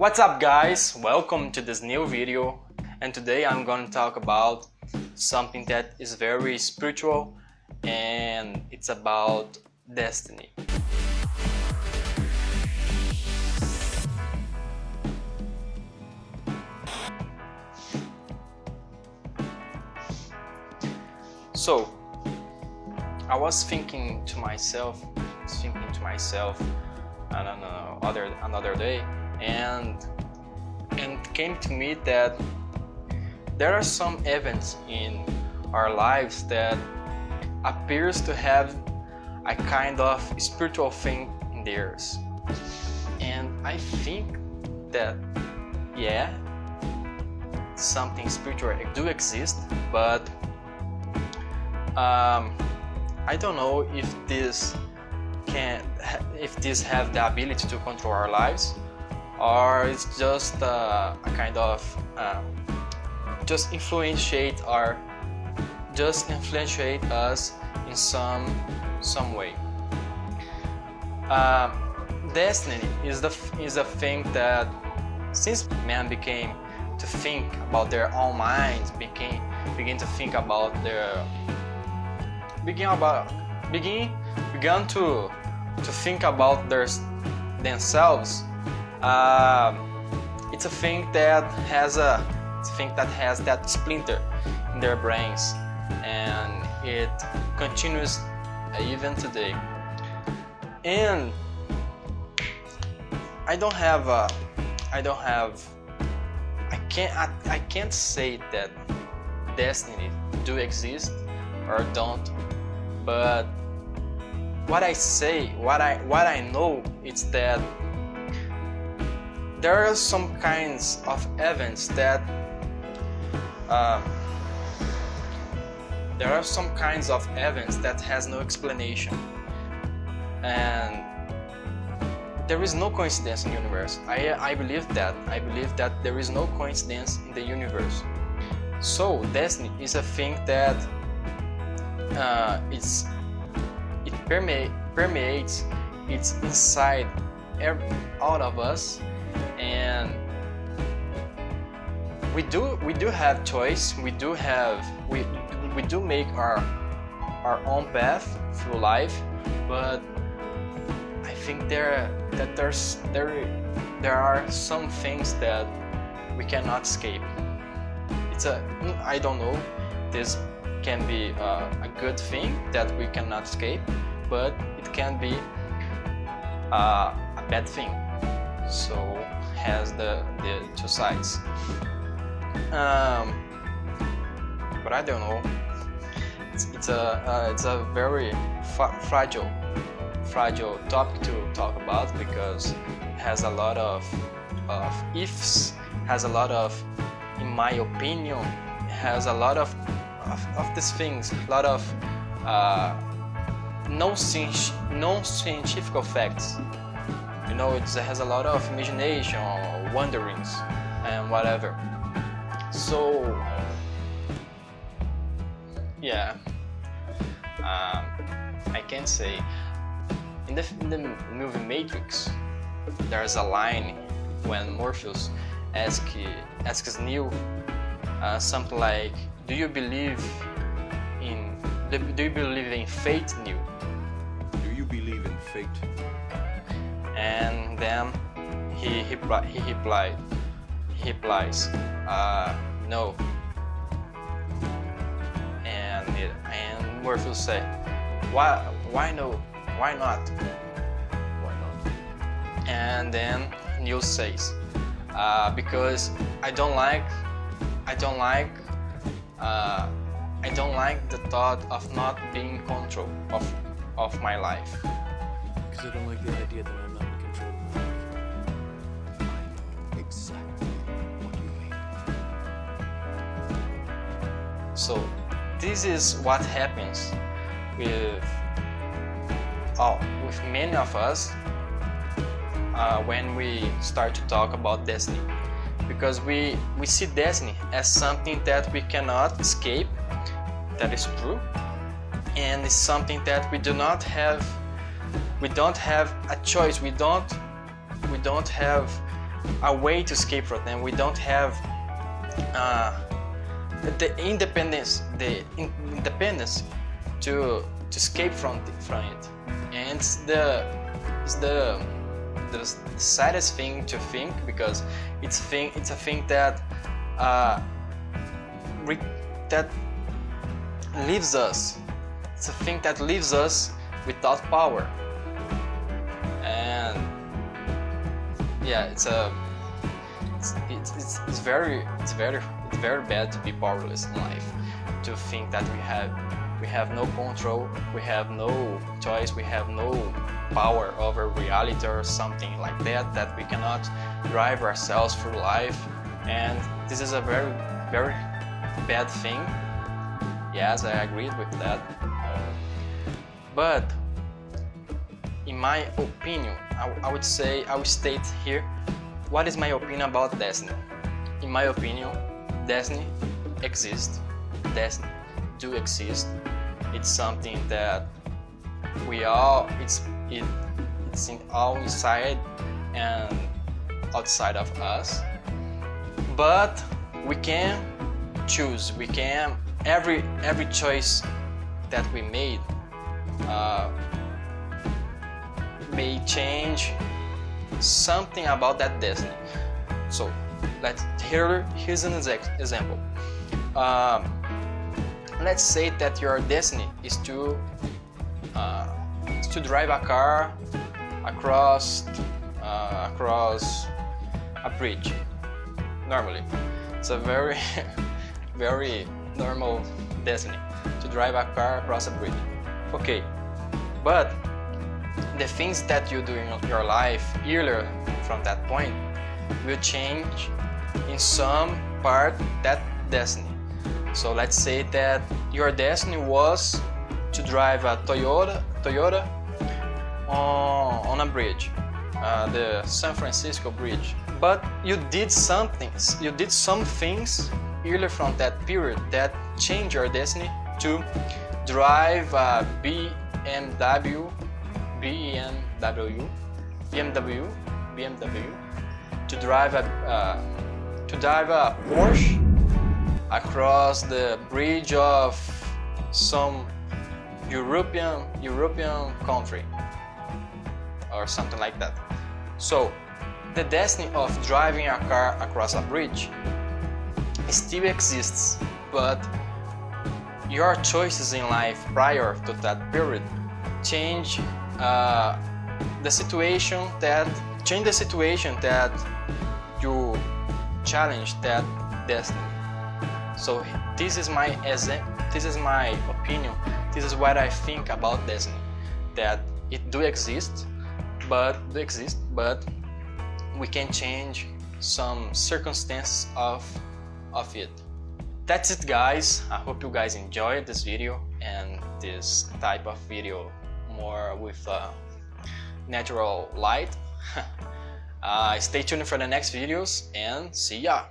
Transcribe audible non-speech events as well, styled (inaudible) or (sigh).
What's up guys? Welcome to this new video and today I'm going to talk about something that is very spiritual and it's about destiny. So, I was thinking to myself, thinking to myself, I don't know, other another day, and and came to me that there are some events in our lives that appears to have a kind of spiritual thing in theirs and i think that yeah something spiritual do exist but um, i don't know if this can if this have the ability to control our lives or it's just uh, a kind of uh, just influentiate our just influentiate us in some some way. Uh, destiny is the is a thing that since man became to think about their own minds begin begin to think about their begin about begin began to to think about their themselves uh, it's a thing that has a thing that has that splinter in their brains and it continues even today. And i don't have a i don't have i can't I, I can't say that destiny do exist or don't but what i say what i what i know is that there are some kinds of events that uh, there are some kinds of events that has no explanation. And there is no coincidence in the universe. I, I believe that i believe that there is no coincidence in the universe. So destiny is a thing that uh, it's it permeate, permeates it's inside every, all of us and we do we do have choice. We do have we we do make our our own path through life. But i think there that there's there there are some things that we cannot escape. It's a i don't know this can be a, good thing that we cannot escape but it can be uh, a bad thing. So has the, the two sides. Um, but I don't know. It's, it's a uh, it's a very fragile fragile topic to talk about because it has a lot of, of ifs has a lot of in my opinion has a lot of of, of these things a lot of uh, no, no scientific facts know it has a lot of imagination or wanderings and whatever. So yeah. Um, I can say in the, in the movie Matrix there's a line when Morpheus asks asks Neo uh, something like do you believe in do you believe in fate Neo? Do you believe in fate and then he he, he replied he replies uh, no. And it, and Morpheus said why why no why not? Why not? And then Neo says uh, because I don't like I don't like uh, I don't like the thought of not being in control of of my life. Because I don't like the idea that I'm not So this is what happens with oh, with many of us uh, when we start to talk about destiny. Because we we see destiny as something that we cannot escape that is true and it's something that we do not have we don't have a choice we don't we don't have a way to escape from them. We don't have uh, the independence, the in- independence to to escape from the, from it. And it's the it's the the saddest thing to think because it's thing it's a thing that uh, re- that leaves us. It's a thing that leaves us without power. Yeah, it's a it's, it's, it's, it's very it's very it's very bad to be powerless in life. To think that we have we have no control, we have no choice, we have no power over reality or something like that that we cannot drive ourselves through life and this is a very very bad thing yes i agreed with that uh, but in my opinion I, I would say i would state here what is my opinion about destiny in my opinion destiny exists. Destiny do exist. It's something that we all it's it, it's in all inside and outside of us. But we can choose. We can every every choice that we made uh, may change something about that destiny so let's here here's an exa- example. Um, let's say that your destiny is to uh, is to drive a car across uh, across a bridge normally. It's a very (laughs) very normal destiny to drive a car across a bridge. Okay but the things that you do in your life earlier from that point will change in some part that destiny so let's say that your destiny was to drive a Toyota Toyota on, on a bridge, uh, the San Francisco Bridge. But you did something, you did some things earlier from that period that changed your destiny to drive a BMW, BMW, BMW, BMW, to drive a uh, to drive a Porsche across the bridge of some European European country or something like that. So the destiny of driving a car across a bridge still exists, but your choices in life prior to that period change uh, the situation that change the situation that you challenge that destiny. So this is my this is my opinion. This is what I think about destiny. That it do exist, but do exist, but we can change some circumstances of of it. That's it guys. I hope you guys enjoyed this video and this type of video more with uh, natural light. (laughs) uh, stay tuned for the next videos and see ya!